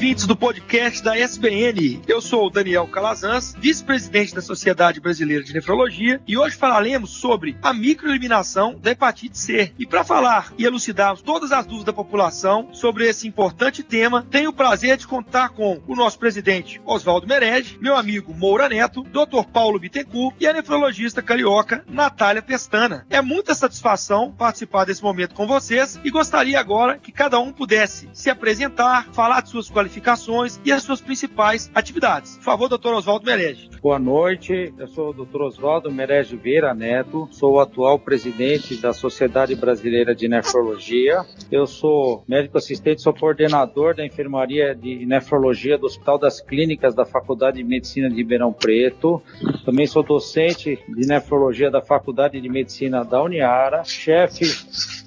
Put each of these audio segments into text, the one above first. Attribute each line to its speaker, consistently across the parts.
Speaker 1: Ouvintes do podcast da SBN. Eu sou o Daniel Calazans, vice-presidente da Sociedade Brasileira de Nefrologia, e hoje falaremos sobre a microeliminação da hepatite C. E para falar e elucidar todas as dúvidas da população sobre esse importante tema, tenho o prazer de contar com o nosso presidente Oswaldo Merege, meu amigo Moura Neto, Dr. Paulo Bittencourt e a nefrologista carioca Natália Pestana. É muita satisfação participar desse momento com vocês e gostaria agora que cada um pudesse se apresentar, falar de suas qualificações qualificações e as suas principais atividades. Por favor, doutor Oswaldo Merege.
Speaker 2: Boa noite, eu sou o doutor Oswaldo Merege Vieira Neto, sou o atual presidente da Sociedade Brasileira de Nefrologia. Eu sou médico assistente, sou coordenador da enfermaria de nefrologia do Hospital das Clínicas da Faculdade de Medicina de Ribeirão Preto. Também sou docente de nefrologia da Faculdade de Medicina da Uniara, chefe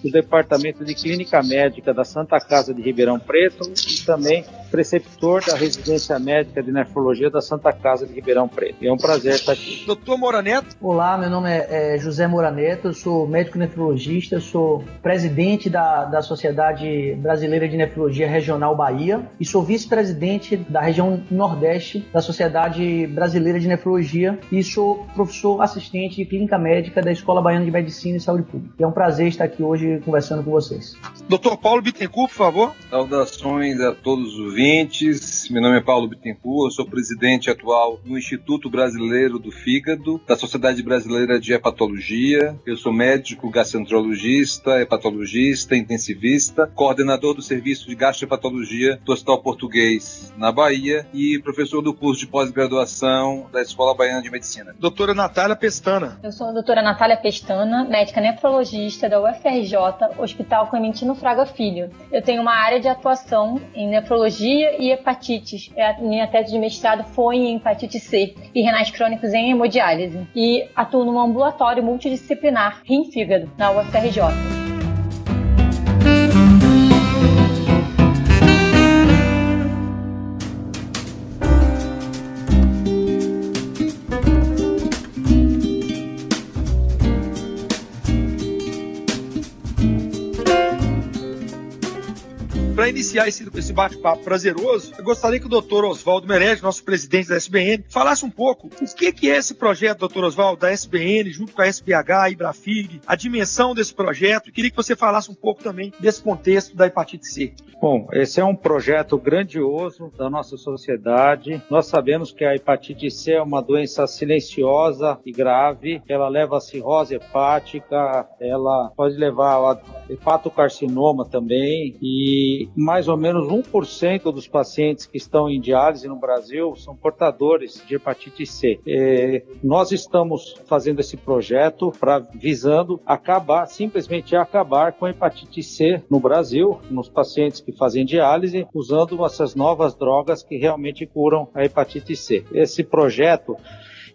Speaker 2: do Departamento de Clínica Médica da Santa Casa de Ribeirão Preto e também preceptor da residência médica de nefrologia da Santa Casa de Ribeirão Preto. É um prazer estar aqui.
Speaker 1: Doutor Moraneto.
Speaker 3: Olá, meu nome é, é José Moraneto, eu sou médico nefrologista, sou presidente da, da Sociedade Brasileira de Nefrologia Regional Bahia e sou vice-presidente da região Nordeste da Sociedade Brasileira de Nefrologia e sou professor assistente de clínica médica da Escola Baiana de Medicina e Saúde Pública. É um prazer estar aqui hoje conversando com vocês.
Speaker 1: Doutor Paulo Bittencourt, por favor.
Speaker 4: Saudações a todos os ouvintes. Meu nome é Paulo Bittencourt, eu sou presidente atual do Instituto Brasileiro do Fígado, da Sociedade Brasileira de Hepatologia. Eu sou médico gastroenterologista, hepatologista, intensivista, coordenador do serviço de gastrohepatologia do Hospital Português na Bahia e professor do curso de pós-graduação da Escola Baiana de Medicina.
Speaker 1: Doutora Natália Pestana.
Speaker 5: Eu sou a doutora Natália Pestana, médica nefrologista da UFRJ, Hospital Clementino Fraga Filho. Eu tenho uma área de atuação em nefrologia e hepatites. É, a minha tese de mestrado foi em hepatite C e renais crônicos em hemodiálise. E atuo num ambulatório multidisciplinar rim-fígado na UFRJ.
Speaker 1: Iniciar esse, esse bate-papo prazeroso, eu gostaria que o doutor Oswaldo Merege, nosso presidente da SBN, falasse um pouco o que, que é esse projeto, doutor Oswaldo, da SBN, junto com a SBH, Ibrafig, a dimensão desse projeto. Eu queria que você falasse um pouco também desse contexto da hepatite C.
Speaker 2: Bom, esse é um projeto grandioso da nossa sociedade. Nós sabemos que a hepatite C é uma doença silenciosa e grave. Ela leva a cirrose hepática, ela pode levar a hepatocarcinoma também e mais ou menos 1% dos pacientes que estão em diálise no Brasil são portadores de hepatite C. É, nós estamos fazendo esse projeto para visando acabar, simplesmente acabar com a hepatite C no Brasil, nos pacientes que fazem diálise, usando essas novas drogas que realmente curam a hepatite C. Esse projeto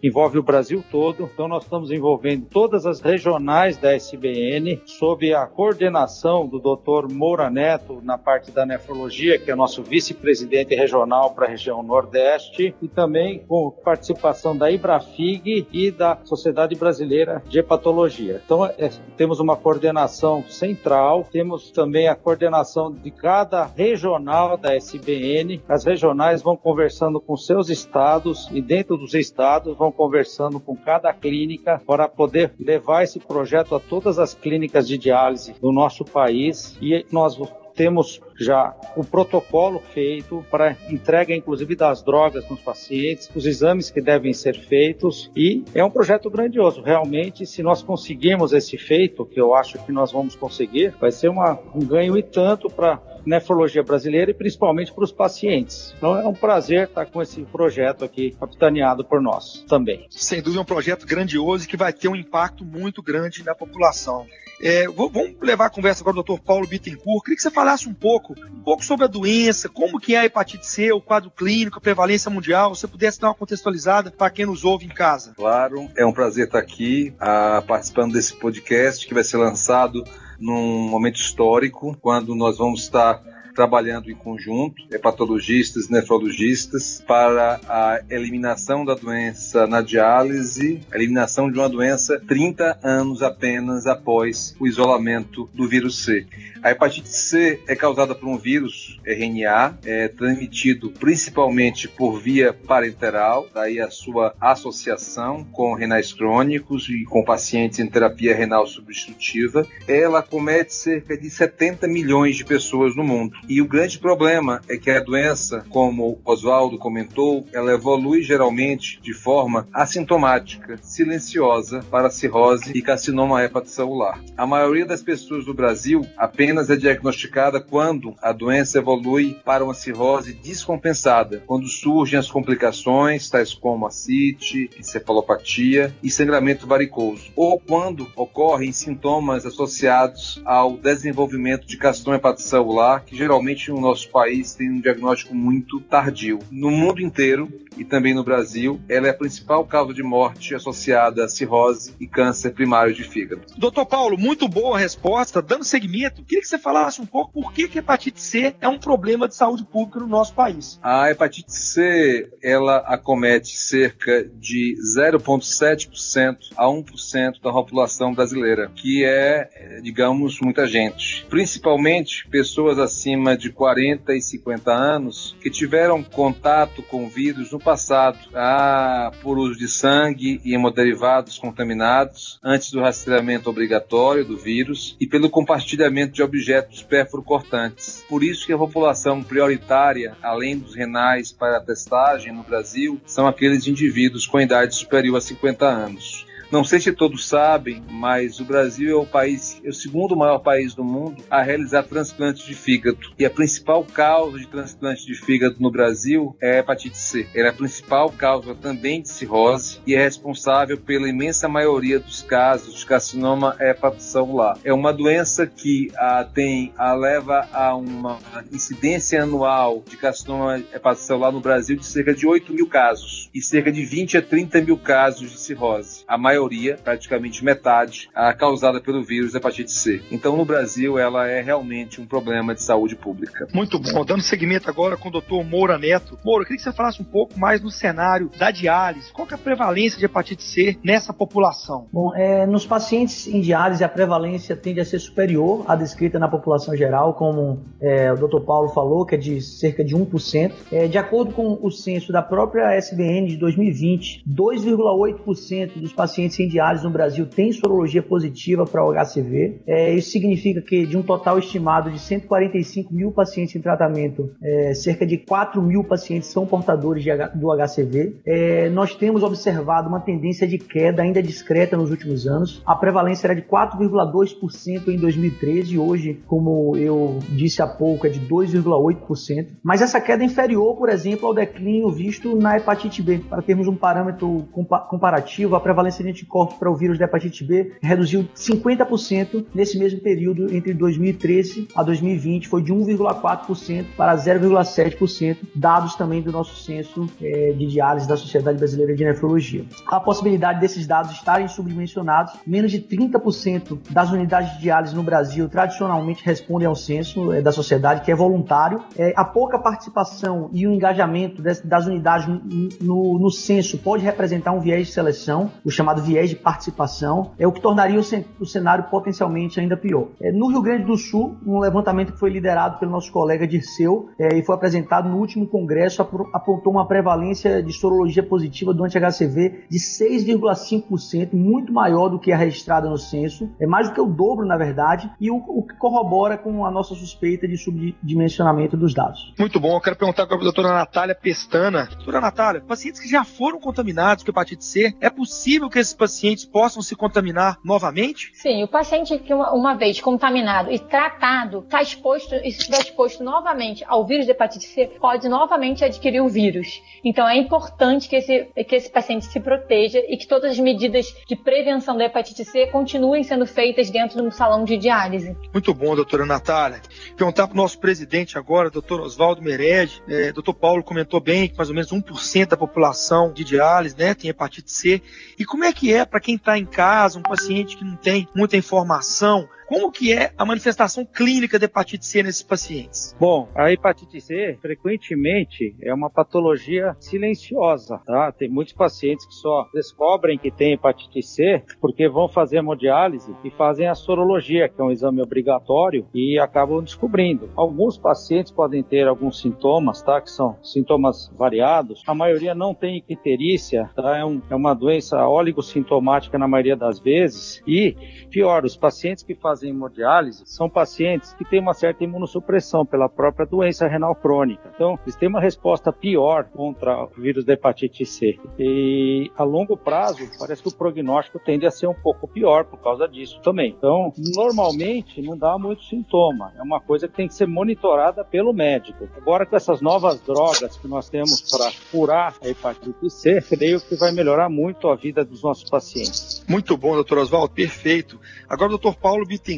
Speaker 2: envolve o Brasil todo. Então, nós estamos envolvendo todas as regionais da SBN, sob a coordenação do Dr. Moura Neto, na parte da nefrologia, que é nosso vice-presidente regional para a região Nordeste, e também com participação da Ibrafig e da Sociedade Brasileira de Hepatologia. Então, é, temos uma coordenação central, temos também a coordenação de cada regional da SBN. As regionais vão conversando com seus estados e dentro dos estados vão estão conversando com cada clínica para poder levar esse projeto a todas as clínicas de diálise do nosso país. E nós temos já o protocolo feito para entrega, inclusive, das drogas nos pacientes, os exames que devem ser feitos e é um projeto grandioso. Realmente, se nós conseguirmos esse feito, que eu acho que nós vamos conseguir, vai ser uma, um ganho e tanto para nefrologia brasileira e principalmente para os pacientes. Então é um prazer estar com esse projeto aqui capitaneado por nós também.
Speaker 1: Sem dúvida é um projeto grandioso que vai ter um impacto muito grande na população. É, vamos levar a conversa agora o Dr. Paulo Bittencourt. Queria que você falasse um pouco, um pouco sobre a doença, como que é a hepatite C, o quadro clínico, a prevalência mundial. Se você pudesse dar uma contextualizada para quem nos ouve em casa.
Speaker 4: Claro, é um prazer estar aqui a, participando desse podcast que vai ser lançado num momento histórico, quando nós vamos estar trabalhando em conjunto, hepatologistas, nefrologistas, para a eliminação da doença na diálise, a eliminação de uma doença 30 anos apenas após o isolamento do vírus C. A hepatite C é causada por um vírus RNA, é transmitido principalmente por via parenteral, daí a sua associação com renais crônicos e com pacientes em terapia renal substitutiva. Ela comete cerca de 70 milhões de pessoas no mundo. E o grande problema é que a doença, como Oswaldo comentou, ela evolui geralmente de forma assintomática, silenciosa para cirrose e carcinoma hepatocelular. A maioria das pessoas do Brasil apenas é diagnosticada quando a doença evolui para uma cirrose descompensada, quando surgem as complicações, tais como ascite, encefalopatia e sangramento varicoso, ou quando ocorrem sintomas associados ao desenvolvimento de carcinoma hepatocelular, que geralmente no nosso país tem um diagnóstico muito tardio. No mundo inteiro e também no Brasil, ela é a principal causa de morte associada a cirrose e câncer primário de fígado.
Speaker 1: Doutor Paulo, muito boa resposta. Dando seguimento, queria que você falasse um pouco por que, que a hepatite C é um problema de saúde pública no nosso país.
Speaker 4: A hepatite C, ela acomete cerca de 0,7% a 1% da população brasileira, que é, digamos, muita gente. Principalmente pessoas acima de 40 e 50 anos que tiveram contato com vírus no passado, ah, por uso de sangue e hemoderivados contaminados, antes do rastreamento obrigatório do vírus e pelo compartilhamento de objetos perfuro-cortantes. Por isso que a população prioritária, além dos renais para a testagem no Brasil, são aqueles indivíduos com idade superior a 50 anos. Não sei se todos sabem, mas o Brasil é o país, é o segundo maior país do mundo a realizar transplantes de fígado. E a principal causa de transplante de fígado no Brasil é a hepatite C. Ela é a principal causa também de cirrose e é responsável pela imensa maioria dos casos de carcinoma hepatocelular. É uma doença que a, tem, a leva a uma incidência anual de carcinoma hepatocelular no Brasil de cerca de 8 mil casos e cerca de 20 a 30 mil casos de cirrose. A maioria maioria, praticamente metade, a causada pelo vírus hepatite C. Então, no Brasil, ela é realmente um problema de saúde pública.
Speaker 1: Muito bom. Dando seguimento agora com o doutor Moura Neto. Moura, eu queria que você falasse um pouco mais no cenário da diálise. Qual é a prevalência de hepatite C nessa população?
Speaker 3: Bom, é, nos pacientes em diálise, a prevalência tende a ser superior à descrita na população geral, como é, o doutor Paulo falou, que é de cerca de 1%. É, de acordo com o censo da própria SBN de 2020, 2,8% dos pacientes diálise no Brasil têm sorologia positiva para o HCV. É, isso significa que de um total estimado de 145 mil pacientes em tratamento, é, cerca de 4 mil pacientes são portadores de, do HCV. É, nós temos observado uma tendência de queda ainda discreta nos últimos anos. A prevalência era de 4,2% em 2013 e hoje, como eu disse há pouco, é de 2,8%. Mas essa queda é inferior, por exemplo, ao declínio visto na hepatite B. Para termos um parâmetro comparativo, a prevalência de anticorpos para o vírus da hepatite B reduziu 50% nesse mesmo período entre 2013 a 2020, foi de 1,4% para 0,7%, dados também do nosso censo é, de diálise da Sociedade Brasileira de Nefrologia. A possibilidade desses dados estarem subdimensionados, menos de 30% das unidades de diálise no Brasil tradicionalmente respondem ao censo é, da sociedade, que é voluntário. É, a pouca participação e o engajamento das, das unidades no, no, no censo pode representar um viés de seleção, o chamado viés de participação, é o que tornaria o, cenário potencialmente ainda pior. É, no Rio Grande do Sul, um levantamento que foi liderado pelo nosso colega Dirceu é, e foi apresentado no último congresso, apontou uma prevalência de sorologia positiva do anti-HCV de 6,5%, muito maior do que a registrada no censo, é mais do que o dobro, na verdade, e o, o que corrobora com a nossa suspeita de subdimensionamento dos dados.
Speaker 1: Muito bom, eu quero perguntar agora para a doutora Natália Pestana. Doutora Natália, pacientes que já foram contaminados com hepatite C, é possível que esses pacientes possam se contaminar novamente?
Speaker 5: Sim, o paciente que uma, uma vez contaminado e tratado está exposto e estiver exposto novamente ao vírus de hepatite C, pode novamente adquirir o vírus. Então é importante que esse, que esse paciente se proteja e que todas as medidas de prevenção da hepatite C continuem sendo feitas dentro do salão de diálise.
Speaker 1: Muito bom, doutora Natália. Perguntar para o nosso presidente agora, doutor Oswaldo Merege. É, doutor Paulo comentou bem que mais ou menos 1% da população de diálise né, tem hepatite C. E como é que é para quem está em casa, um paciente que não tem muita informação como que é a manifestação clínica da hepatite C nesses pacientes?
Speaker 2: Bom, a hepatite C frequentemente é uma patologia silenciosa, tá? Tem muitos pacientes que só descobrem que tem hepatite C porque vão fazer hemodiálise e fazem a sorologia, que é um exame obrigatório, e acabam descobrindo. Alguns pacientes podem ter alguns sintomas, tá? Que são sintomas variados. A maioria não tem icterícia, tá? É, um, é uma doença oligossintomática na maioria das vezes. E, pior, os pacientes que fazem hemodiálise são pacientes que têm uma certa imunossupressão pela própria doença renal crônica. Então, eles têm uma resposta pior contra o vírus da hepatite C. E a longo prazo, parece que o prognóstico tende a ser um pouco pior por causa disso também. Então, normalmente não dá muito sintoma. É uma coisa que tem que ser monitorada pelo médico. Agora, com essas novas drogas que nós temos para curar a hepatite C, creio que vai melhorar muito a vida dos nossos pacientes.
Speaker 1: Muito bom, doutor Oswaldo, perfeito. Agora, doutor Paulo Bittencourt.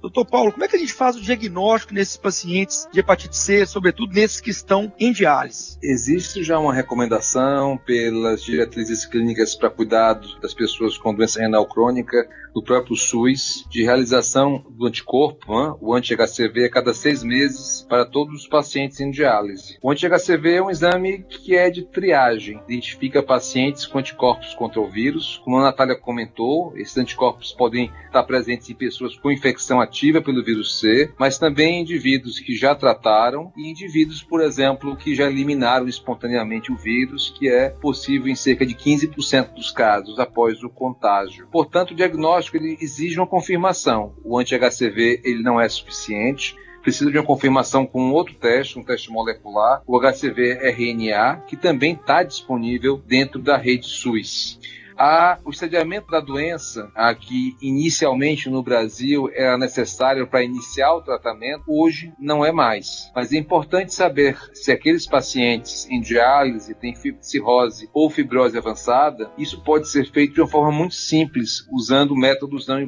Speaker 1: Doutor Paulo, como é que a gente faz o diagnóstico nesses pacientes de hepatite C, sobretudo nesses que estão em diálise?
Speaker 4: Existe já uma recomendação pelas diretrizes clínicas para cuidado das pessoas com doença renal crônica do próprio SUS de realização do anticorpo, né? o anti-HCV, a cada seis meses para todos os pacientes em diálise. O anti-HCV é um exame que é de triagem, identifica pacientes com anticorpos contra o vírus. Como a Natália comentou, esses anticorpos podem estar presentes em pessoas com infecção ativa pelo vírus C, mas também indivíduos que já trataram e indivíduos, por exemplo, que já eliminaram espontaneamente o vírus, que é possível em cerca de 15% dos casos após o contágio. Portanto, o diagnóstico ele exige uma confirmação. O anti-HCV ele não é suficiente precisa de uma confirmação com outro teste, um teste molecular, o HCV-RNA, que também está disponível dentro da rede SUS. A, o estadiamento da doença, que inicialmente no Brasil era necessário para iniciar o tratamento, hoje não é mais. Mas é importante saber se aqueles pacientes em diálise têm cirrose ou fibrose avançada, isso pode ser feito de uma forma muito simples, usando métodos não,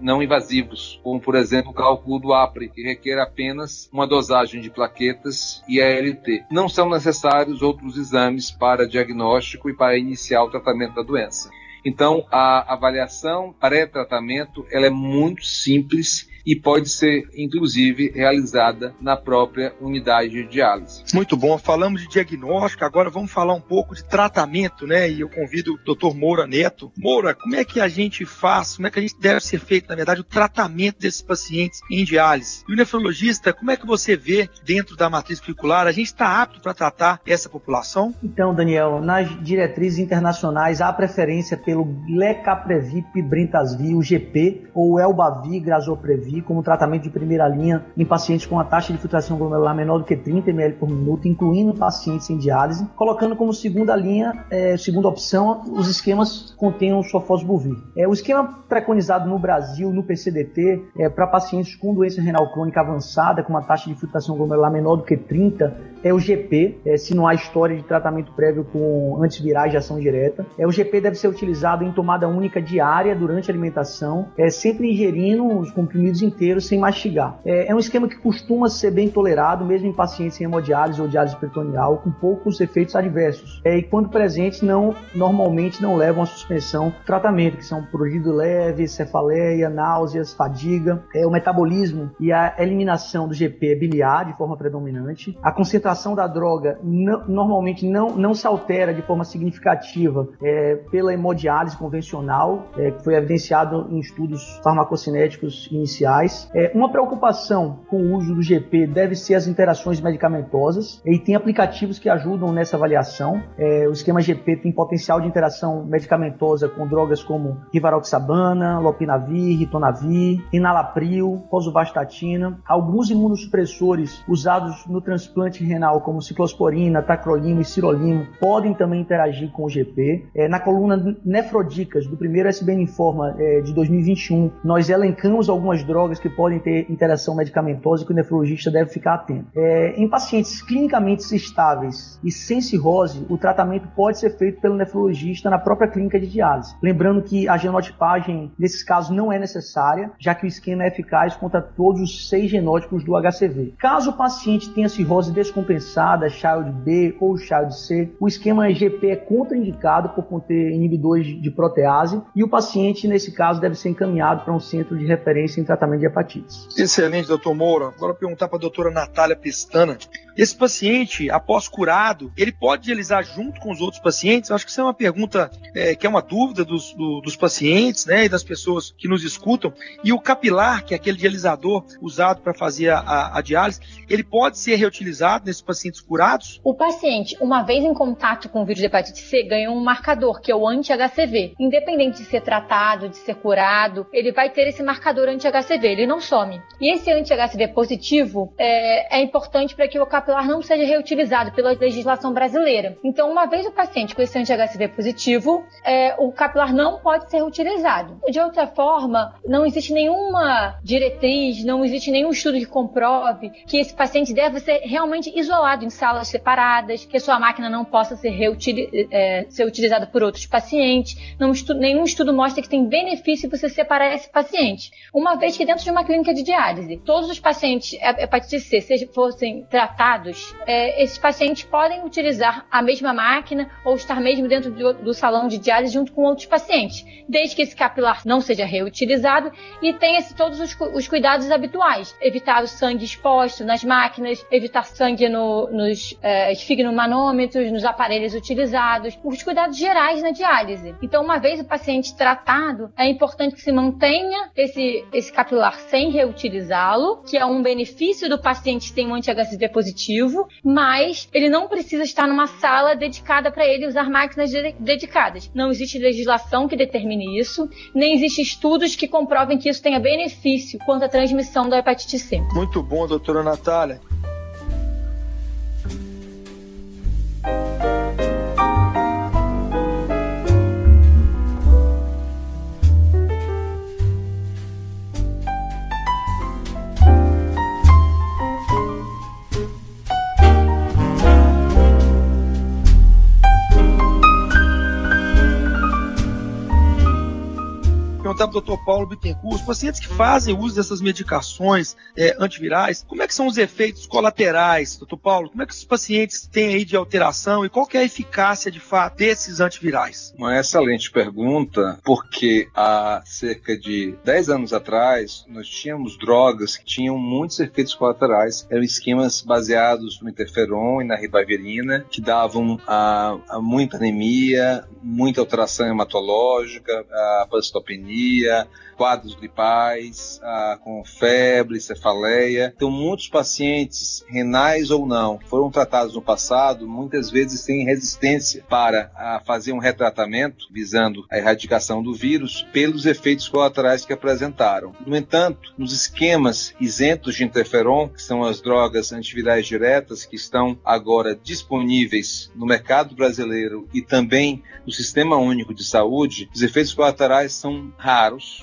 Speaker 4: não invasivos, como por exemplo o cálculo do APRE, que requer apenas uma dosagem de plaquetas e ALT. Não são necessários outros exames para diagnóstico e para iniciar o tratamento da doença. Então, a avaliação pré-tratamento ela é muito simples e pode ser, inclusive, realizada na própria unidade de diálise.
Speaker 1: Muito bom. Falamos de diagnóstico, agora vamos falar um pouco de tratamento, né? E eu convido o Dr. Moura Neto. Moura, como é que a gente faz, como é que a gente deve ser feito, na verdade, o tratamento desses pacientes em diálise? E o nefrologista, como é que você vê dentro da matriz curricular? A gente está apto para tratar essa população?
Speaker 3: Então, Daniel, nas diretrizes internacionais há preferência pelo Lecaprevir, Brintasvir, o GP ou Elbavir, Grazoprevir como tratamento de primeira linha em pacientes com a taxa de filtração glomerular menor do que 30 ml por minuto, incluindo pacientes em diálise, colocando como segunda linha, é, segunda opção, os esquemas que contenham sofosbuvir. É, o esquema preconizado no Brasil, no PCDT, é, para pacientes com doença renal crônica avançada, com uma taxa de filtração glomerular menor do que 30, é o GP, é, se não há história de tratamento prévio com antivirais de ação direta. É, o GP deve ser utilizado em tomada única diária durante a alimentação, é, sempre ingerindo os comprimidos inteiros sem mastigar. É, é, um esquema que costuma ser bem tolerado, mesmo em pacientes em hemodiálise ou diálise peritoneal, com poucos efeitos adversos. É, e quando presentes, não, normalmente não levam à suspensão do tratamento, que são prurido leve, cefaleia, náuseas, fadiga, é, o metabolismo e a eliminação do GP biliar de forma predominante. A concentração da droga normalmente não, não se altera de forma significativa é, pela hemodiálise convencional, é, que foi evidenciado em estudos farmacocinéticos iniciais é, uma preocupação com o uso do GP deve ser as interações medicamentosas e tem aplicativos que ajudam nessa avaliação. É, o esquema GP tem potencial de interação medicamentosa com drogas como rivaroxabana, lopinavir, ritonavir, enalapril, rosuvastatina. Alguns imunossupressores usados no transplante renal, como ciclosporina, tacrolimo e sirolimo, podem também interagir com o GP. É, na coluna nefrodicas do primeiro SBN Informa é, de 2021, nós elencamos algumas drogas que podem ter interação medicamentosa e que o nefrologista deve ficar atento. É, em pacientes clinicamente estáveis e sem cirrose, o tratamento pode ser feito pelo nefrologista na própria clínica de diálise. Lembrando que a genotipagem, nesses casos, não é necessária, já que o esquema é eficaz contra todos os seis genótipos do HCV. Caso o paciente tenha cirrose descompensada, Child B ou Child C, o esquema GP é contraindicado por conter inibidores de protease e o paciente, nesse caso, deve ser encaminhado para um centro de referência em tratamento de hepatites.
Speaker 1: Excelente, doutor Moura. Agora perguntar para a doutora Natália Pestana. Esse paciente, após curado, ele pode dialisar junto com os outros pacientes? Eu acho que isso é uma pergunta é, que é uma dúvida dos, do, dos pacientes né, e das pessoas que nos escutam. E o capilar, que é aquele dialisador usado para fazer a, a, a, diálise, ele pode ser reutilizado nesses pacientes curados?
Speaker 5: O paciente, uma vez em contato com o vírus de hepatite C, ganha um marcador, que é o anti-HCV. Independente de ser tratado, de ser curado, ele vai ter esse marcador anti-HCV, ele não some. E esse anti-HCV positivo é, é importante para que o capilar não seja reutilizado pela legislação brasileira. Então, uma vez o paciente com esse anti-HCV positivo, é, o capilar não pode ser reutilizado. De outra forma, não existe nenhuma diretriz, não existe nenhum estudo que comprove que esse paciente deve ser realmente isolado em salas separadas, que a sua máquina não possa ser, é, ser utilizada por outros pacientes. Não nenhum estudo mostra que tem benefício você separar esse paciente. Uma vez que dentro de uma clínica de diálise, todos os pacientes hepatite C se fossem tratados, é, esses pacientes podem utilizar a mesma máquina ou estar mesmo dentro do, do salão de diálise junto com outros pacientes, desde que esse capilar não seja reutilizado e tenha todos os, os, cuidados habituais. Evitar o sangue exposto nas máquinas, evitar sangue no, nos é, esfigmomanômetros, nos aparelhos utilizados, os cuidados gerais na diálise. Então, uma vez o paciente tratado, é importante que se mantenha esse, esse capilar sem reutilizá-lo, que é um benefício do paciente tem um anti-HCV positivo, mas ele não precisa estar numa sala dedicada para ele usar máquinas de dedicadas. Não existe legislação que determine isso, nem existe estudos que comprovem que isso tenha benefício quanto à transmissão da hepatite C.
Speaker 1: Muito bom, doutora Natália. Perguntar para o doutor Paulo Bittencourt, os pacientes que fazem uso dessas medicações é, antivirais, como é que são os efeitos colaterais, doutor Paulo? Como é que os pacientes têm aí de alteração e qual é a eficácia de fato desses antivirais?
Speaker 4: Uma excelente pergunta, porque há cerca de 10 anos atrás nós tínhamos drogas que tinham muitos efeitos colaterais, eram esquemas baseados no interferon e na ribavirina, que davam a, a muita anemia, muita alteração hematológica, a quadros gripais, ah, com febre, cefaleia. Então, muitos pacientes, renais ou não, foram tratados no passado, muitas vezes têm resistência para ah, fazer um retratamento visando a erradicação do vírus pelos efeitos colaterais que apresentaram. No entanto, nos esquemas isentos de interferon, que são as drogas antivirais diretas que estão agora disponíveis no mercado brasileiro e também no Sistema Único de Saúde, os efeitos colaterais são raros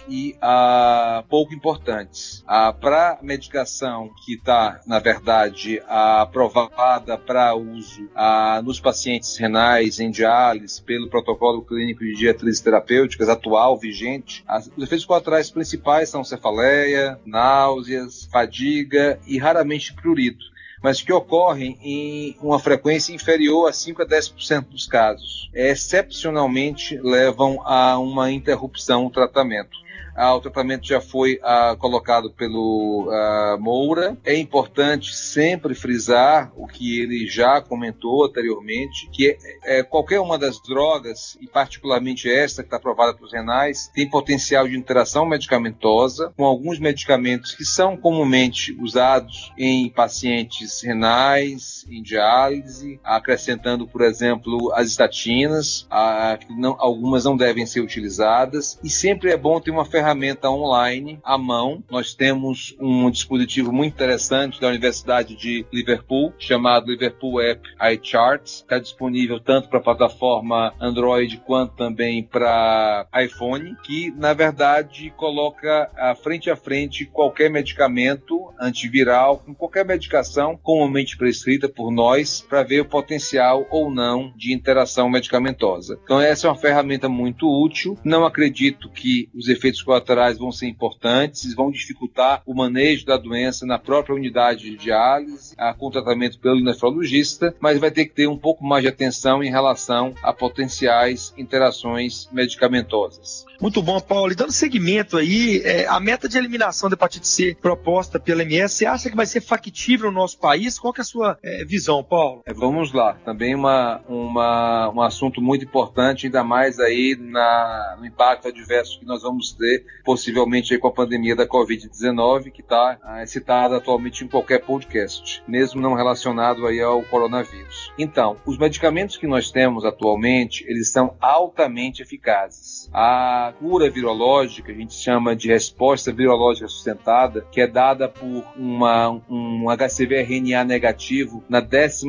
Speaker 4: e ah, pouco importantes. Ah, para medicação que está, na verdade, aprovada para uso ah, nos pacientes renais em diálise pelo protocolo clínico de diretrizes terapêuticas atual, vigente, as, os efeitos colaterais principais são cefaleia, náuseas, fadiga e raramente prurito mas que ocorrem em uma frequência inferior a 5 a 10% dos casos. Excepcionalmente levam a uma interrupção do tratamento. Ah, o tratamento já foi ah, colocado pelo ah, Moura. É importante sempre frisar o que ele já comentou anteriormente, que é, é qualquer uma das drogas, e particularmente esta que está aprovada para os renais, tem potencial de interação medicamentosa com alguns medicamentos que são comumente usados em pacientes renais, em diálise, acrescentando, por exemplo, as estatinas, que não, algumas não devem ser utilizadas, e sempre é bom ter uma ferramenta ferramenta online à mão. Nós temos um dispositivo muito interessante da Universidade de Liverpool, chamado Liverpool App iCharts. Está disponível tanto para a plataforma Android quanto também para iPhone, que na verdade coloca a frente a frente qualquer medicamento antiviral, com qualquer medicação comumente prescrita por nós, para ver o potencial ou não de interação medicamentosa. Então essa é uma ferramenta muito útil. Não acredito que os efeitos efeitos colaterais vão ser importantes, vão dificultar o manejo da doença na própria unidade de diálise, com tratamento pelo nefrologista, mas vai ter que ter um pouco mais de atenção em relação a potenciais interações medicamentosas.
Speaker 1: Muito bom, Paulo. E dando seguimento aí, é, a meta de eliminação da hepatite C proposta pela MS, você acha que vai ser factível no nosso país? Qual que é a sua é, visão, Paulo?
Speaker 4: É, vamos lá. Também uma, uma, um assunto muito importante, ainda mais aí na, no impacto adverso que nós vamos ter, possivelmente aí com a pandemia da Covid-19, que está é, citada atualmente em qualquer podcast, mesmo não relacionado aí ao coronavírus. Então, os medicamentos que nós temos atualmente, eles são altamente eficazes. A cura virológica, a gente chama de resposta virológica sustentada, que é dada por uma, um HCV-RNA negativo na 12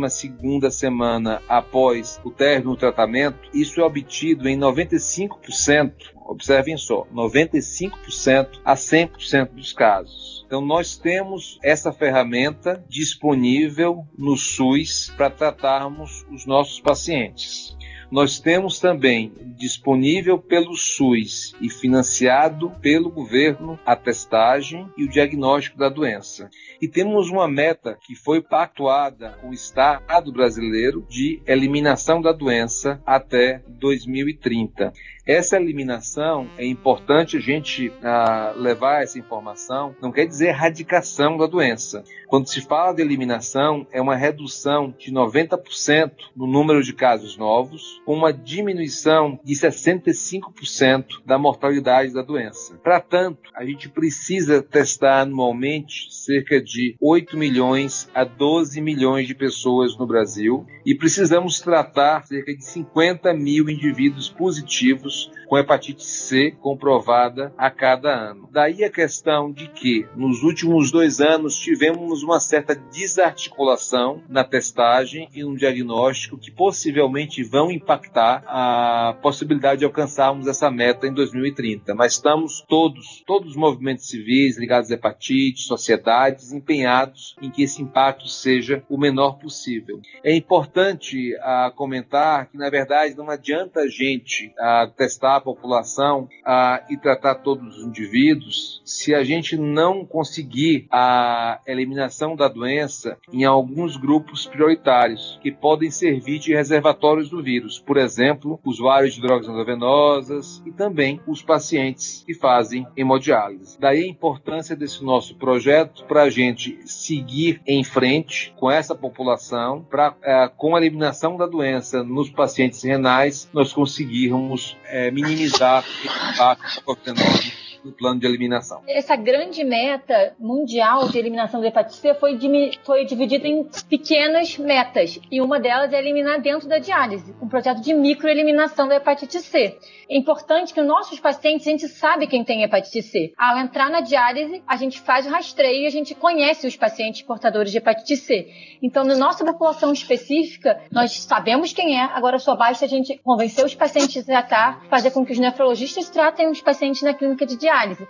Speaker 4: semana após o término do tratamento, isso é obtido em 95%, observem só, 95% a 100% dos casos. Então, nós temos essa ferramenta disponível no SUS para tratarmos os nossos pacientes. Nós temos também disponível pelo SUS e financiado pelo governo a testagem e o diagnóstico da doença. E temos uma meta que foi pactuada com o Estado brasileiro de eliminação da doença até 2030. Essa eliminação é importante a gente ah, levar essa informação, não quer dizer erradicação da doença. Quando se fala de eliminação, é uma redução de 90% no número de casos novos, com uma diminuição de 65% da mortalidade da doença. Para tanto, a gente precisa testar anualmente cerca de 8 milhões a 12 milhões de pessoas no Brasil e precisamos tratar cerca de 50 mil indivíduos positivos com hepatite C comprovada a cada ano. Daí a questão de que nos últimos dois anos tivemos uma certa desarticulação na testagem e no diagnóstico que possivelmente vão impactar a possibilidade de alcançarmos essa meta em 2030. Mas estamos todos, todos os movimentos civis ligados à hepatite, sociedades empenhados em que esse impacto seja o menor possível. É importante a, ah, comentar que na verdade não adianta a gente a, ah, testar a população ah, e tratar todos os indivíduos, se a gente não conseguir a eliminação da doença em alguns grupos prioritários, que podem servir de reservatórios do vírus, por exemplo, usuários de drogas endovenosas e também os pacientes que fazem hemodiálise. Daí a importância desse nosso projeto para a gente seguir em frente com essa população, para eh, com a eliminação da doença nos pacientes renais, nós conseguirmos é, minimizar o impacto da Covid-19 no plano de eliminação.
Speaker 5: Essa grande meta mundial de eliminação da hepatite C foi, foi dividida em pequenas metas, e uma delas é eliminar dentro da diálise, um projeto de microeliminação da hepatite C. É importante que nossos pacientes, a gente sabe quem tem hepatite C. Ao entrar na diálise, a gente faz o rastreio e a gente conhece os pacientes portadores de hepatite C. Então, na nossa população específica, nós sabemos quem é, agora só basta a gente convencer os pacientes a tratar, fazer com que os nefrologistas tratem os pacientes na clínica de diálise análise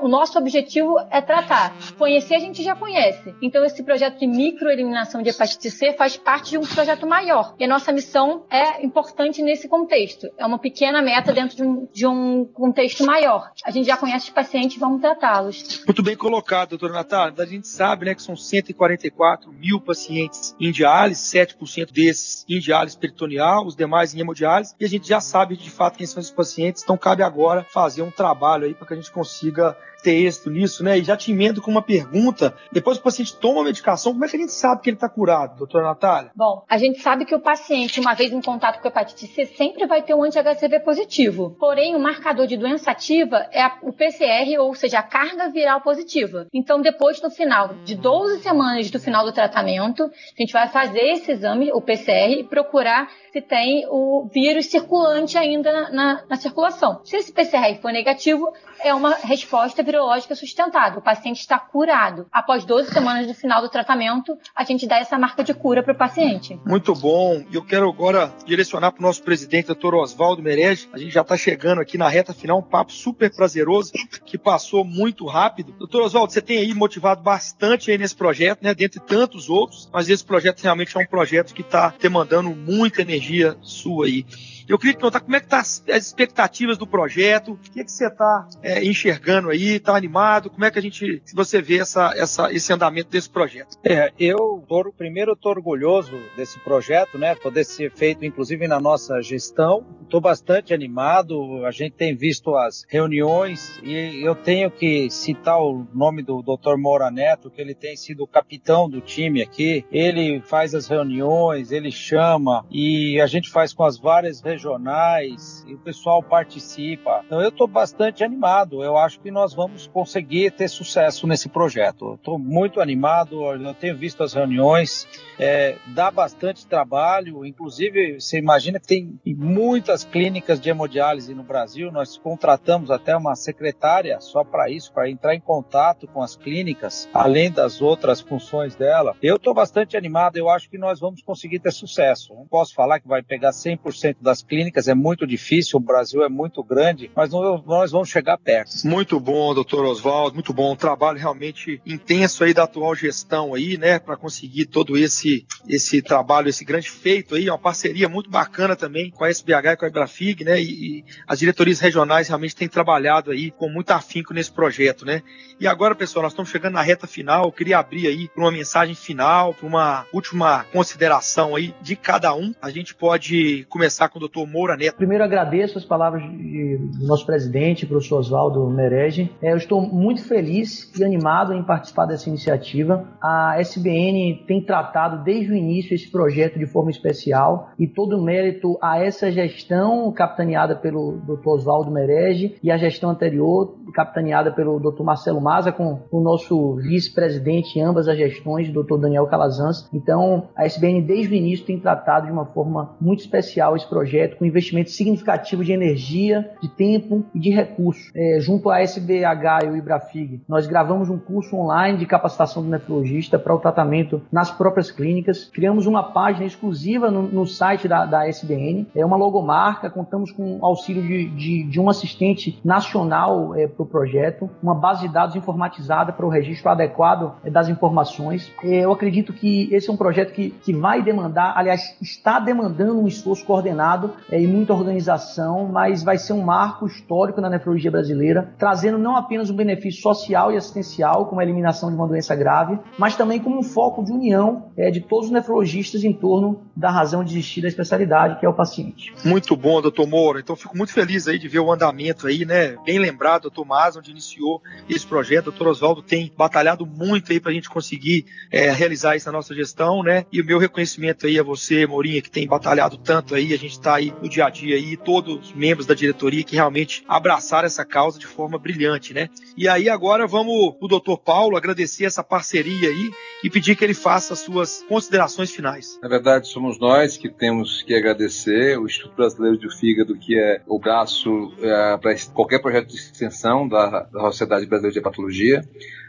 Speaker 5: o nosso objetivo é tratar. Conhecer a gente já conhece. Então esse projeto de microeliminação de hepatite C faz parte de um projeto maior. E a nossa missão é importante nesse contexto. É uma pequena meta dentro de um, de um contexto maior. A gente já conhece os pacientes e vamos tratá-los.
Speaker 1: Muito bem colocado, doutora Natália. A gente sabe né, que são 144 mil pacientes em diálise, 7% desses em diálise peritoneal, os demais em hemodiálise. E a gente já sabe de fato quem são esses pacientes. Então cabe agora fazer um trabalho aí para que a gente consiga ter êxito nisso, né? E já te emendo com uma pergunta. Depois que o paciente toma a medicação, como é que a gente sabe que ele está curado, doutora Natália?
Speaker 5: Bom, a gente sabe que o paciente, uma vez em contato com hepatite C, sempre vai ter um anti-HCV positivo. Porém, o marcador de doença ativa é o PCR, ou seja, a carga viral positiva. Então, depois, no final de 12 semanas do final do tratamento, a gente vai fazer esse exame, o PCR, e procurar se tem o vírus circulante ainda na, na, na circulação. Se esse PCR for negativo, é uma resposta resposta virológica sustentada. O paciente está curado. Após 12 semanas do final do tratamento, a gente dá essa marca de cura para o paciente.
Speaker 1: Muito bom. E eu quero agora direcionar para o nosso presidente, doutor Oswaldo Merege. A gente já está chegando aqui na reta final, um papo super prazeroso que passou muito rápido. Doutor Oswaldo, você tem aí motivado bastante aí nesse projeto, né? Dentre tantos outros, mas esse projeto realmente é um projeto que está demandando muita energia sua aí. Eu queria te perguntar como é que tá as, expectativas do projeto, o que, é que você está é, enxergando aí, está animado, como é que a gente, se você vê essa, essa, esse andamento desse projeto?
Speaker 2: É, eu tô, primeiro estou orgulhoso desse projeto, né, poder ser feito inclusive na nossa gestão, estou bastante animado, a gente tem visto as reuniões e eu tenho que citar o nome do Dr. Moura Neto, que ele tem sido o capitão do time aqui, ele faz as reuniões, ele chama e a gente faz com as várias regionais e o pessoal participa. Então eu estou bastante animado. Eu acho que nós vamos conseguir ter sucesso nesse projeto. Estou muito animado. Eu tenho visto as reuniões. É, dá bastante trabalho. Inclusive, você imagina que tem muitas clínicas de hemodiálise no Brasil. Nós contratamos até uma secretária só para isso, para entrar em contato com as clínicas, além das outras funções dela. Eu estou bastante animado. Eu acho que nós vamos conseguir ter sucesso. Não posso falar que vai pegar 100% das clínicas é muito difícil, o Brasil é muito grande, mas nós vamos chegar perto.
Speaker 1: Muito bom, doutor Oswaldo, muito bom. Um trabalho realmente intenso aí da atual gestão aí, né, para conseguir todo esse, esse trabalho, esse grande feito aí, uma parceria muito bacana também com a SBH e com a Ibrafig, né, e, e as diretorias regionais realmente têm trabalhado aí com muito afinco nesse projeto, né. E agora, pessoal, nós estamos chegando na reta final, eu queria abrir aí uma mensagem final, para uma última consideração aí de cada um. A gente pode começar com o doutor doutor Moura Neto.
Speaker 3: Primeiro agradeço as palavras de, do nosso presidente, professor Oswaldo Merege. É, eu estou muito feliz e animado em participar dessa iniciativa. A SBN tem tratado desde o início esse projeto de forma especial e todo o mérito a essa gestão capitaneada pelo Dr. Oswaldo Merege e a gestão anterior capitaneada pelo Dr. Marcelo Maza com o nosso vice-presidente em ambas as gestões, Dr. Daniel Calazans. Então, a SBN desde o início tem tratado de uma forma muito especial esse projeto projeto com investimento significativo de energia, de tempo e de recursos. É, junto à SBH e o Ibrafig, nós gravamos um curso online de capacitação do nefrologista para o tratamento nas próprias clínicas. Criamos uma página exclusiva no, no site da, da, SBN, é uma logomarca, contamos com o auxílio de, de, de um assistente nacional é, para o projeto, uma base de dados informatizada para o registro adequado é, das informações. É, eu acredito que esse é um projeto que, que vai demandar, aliás, está demandando um esforço coordenado é, e muita organização, mas vai ser um marco histórico na nefrologia brasileira, trazendo não apenas um benefício social e assistencial, como a eliminação de uma doença grave, mas também como um foco de união é, de todos os nefrologistas em torno da razão de existir da especialidade, que é o paciente.
Speaker 1: Muito bom, doutor Moura. Então, fico muito feliz aí de ver o andamento aí, né? Bem lembrado, doutor Mas, onde iniciou esse projeto. Doutor Oswaldo tem batalhado muito aí para a gente conseguir é, realizar isso na nossa gestão, né? E o meu reconhecimento aí a você, Mourinha, que tem batalhado tanto aí. A gente está aí no dia a dia aí, todos os membros da diretoria que realmente abraçaram essa causa de forma brilhante, né? E aí agora vamos o doutor Paulo agradecer essa parceria aí e pedir que ele faça as suas considerações finais.
Speaker 4: Na verdade, somos nós que temos que agradecer o Instituto Brasileiro do Fígado, que é o braço é, para qualquer projeto de extensão da, da Sociedade Brasileira de Hepatologia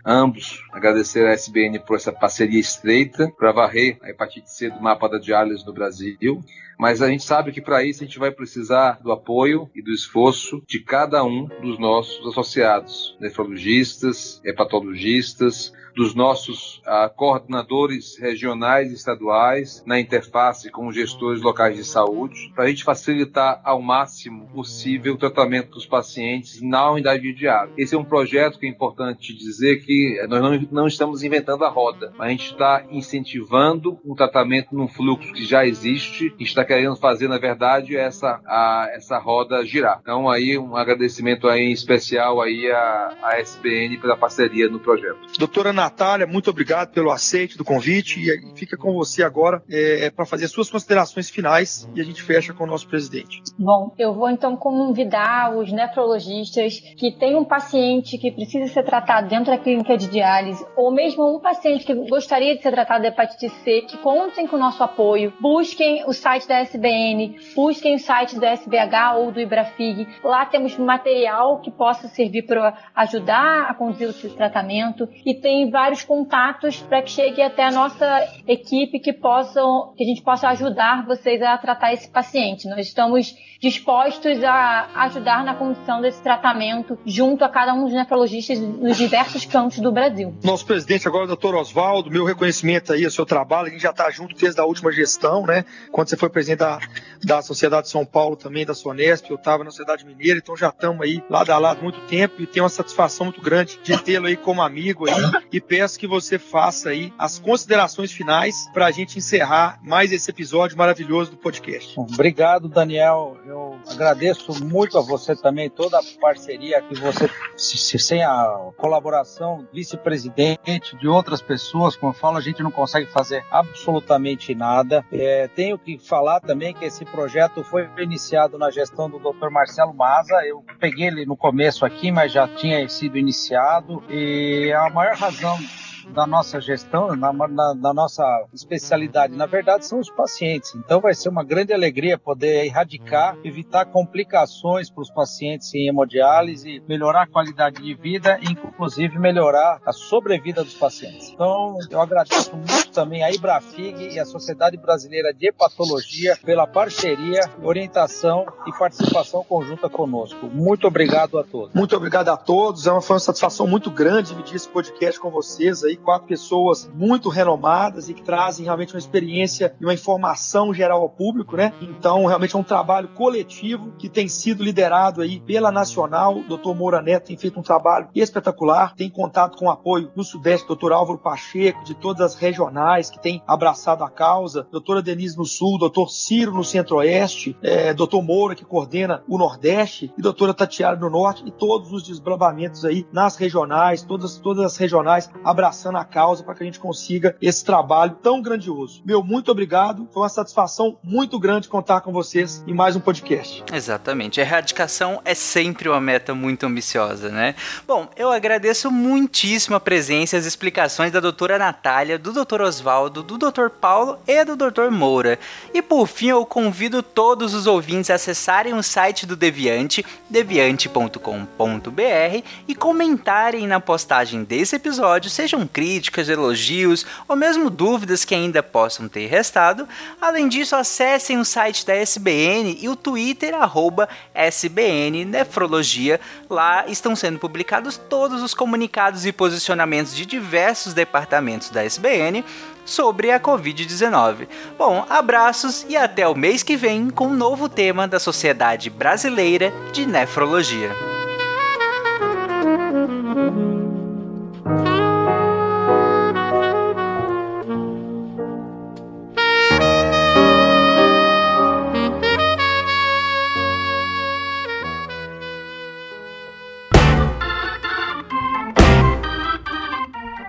Speaker 4: ambos agradecer a SBN por essa parceria estreita para varrer a hepatite C do mapa da diálise no Brasil. Mas a gente sabe que para isso a gente vai precisar do apoio e do esforço de cada um dos nossos associados, nefrologistas, hepatologistas, dos nossos ah, coordenadores regionais e estaduais na interface com os gestores locais de saúde, para a gente facilitar ao máximo possível o tratamento dos pacientes na unidade diária. Esse é um projeto que é importante dizer que nós não, não estamos inventando a roda, a gente está incentivando um tratamento num fluxo que já existe e está querendo fazer, na verdade, essa, a, essa roda girar. Então, aí, um agradecimento aí em especial aí à, à SBN pela parceria no projeto.
Speaker 1: Doutora Natália, muito obrigado pelo aceite do convite e fica com você agora é, é para fazer suas considerações finais e a gente fecha com o nosso presidente.
Speaker 5: Bom, eu vou então convidar os nefrologistas que têm um paciente que precisa ser tratado dentro da clínica de diálise, ou mesmo um paciente que gostaria de ser tratado de hepatite C, que contem com o nosso apoio, busquem o site da SBN, busquem o site do SBH ou do Ibrafig. Lá temos material que possa servir para ajudar a conduzir o tratamento e tem vários contatos para que chegue até a nossa equipe que possam, que a gente possa ajudar vocês a tratar esse paciente. Nós estamos dispostos a ajudar na condução desse tratamento junto a cada um dos nefrologistas nos diversos cantos do Brasil.
Speaker 1: Nosso presidente agora, doutor Oswaldo, meu reconhecimento aí ao seu trabalho, a gente já está junto desde a última gestão, né? Quando você foi presidente da, da Sociedade de São Paulo também, da Sonesp, eu estava na Sociedade Mineira, então já estamos aí lado a lado muito tempo e tenho uma satisfação muito grande de tê-lo aí como amigo aí e peço que você faça aí as considerações finais para a gente encerrar mais esse episódio maravilhoso do podcast.
Speaker 2: Obrigado, Daniel eu agradeço muito a você também, toda a parceria que você, se, sem a colaboração vice-presidente, de outras pessoas, como eu falo, a gente não consegue fazer absolutamente nada. É, tenho que falar também que esse projeto foi iniciado na gestão do Dr. Marcelo Maza. Eu peguei ele no começo aqui, mas já tinha sido iniciado. E a maior razão da nossa gestão, na, na, nossa especialidade, na verdade, são os pacientes. Então vai ser uma grande alegria poder erradicar, evitar complicações para os pacientes em hemodiálise, melhorar a qualidade de vida e, inclusive, melhorar a sobrevida dos pacientes. Então, eu agradeço muito também a Ibrafig e a Sociedade Brasileira de Hepatologia pela parceria, orientação e participação conjunta conosco. Muito obrigado a todos.
Speaker 1: Muito obrigado a todos. É uma, foi uma satisfação muito grande dividir esse podcast com vocês aí quatro pessoas muito renomadas e que trazem realmente uma experiência e uma informação geral ao público, né? Então, realmente é um trabalho coletivo que tem sido liderado aí pela Nacional. O Dr. Moura Neto tem feito um trabalho espetacular, tem contato com o apoio no Sudeste, Dr. Álvaro Pacheco, de todas as regionais que tem abraçado a causa, doutora Denise no Sul, doutor Ciro no Centro-Oeste, é, doutor Moura que coordena o Nordeste e doutora Tatiana no Norte e todos os desbravamentos aí nas regionais, todas, todas as regionais abraçando abraçando a causa para que a gente consiga esse trabalho tão grandioso. Meu, muito obrigado. Foi uma satisfação muito grande contar com vocês em mais um podcast.
Speaker 6: Exatamente. A erradicação é sempre uma meta muito ambiciosa, né? Bom, eu agradeço muitíssimo a presença e as explicações da doutora Natália, do doutor Oswaldo, do doutor Paulo e do doutor Moura. E por fim, eu convido todos os ouvintes a acessarem o site do Deviante, deviante.com.br e comentarem na postagem desse episódio, sejam críticas, elogios ou mesmo dúvidas que ainda possam ter restado. Além disso, acessem o site da SBN e o Twitter arroba SBN Nefrologia. Lá estão sendo publicados todos os comunicados e posicionamentos de diversos departamentos da SBN sobre a Covid-19. Bom, abraços e até o mês que vem com um novo tema da Sociedade Brasileira de Nefrologia.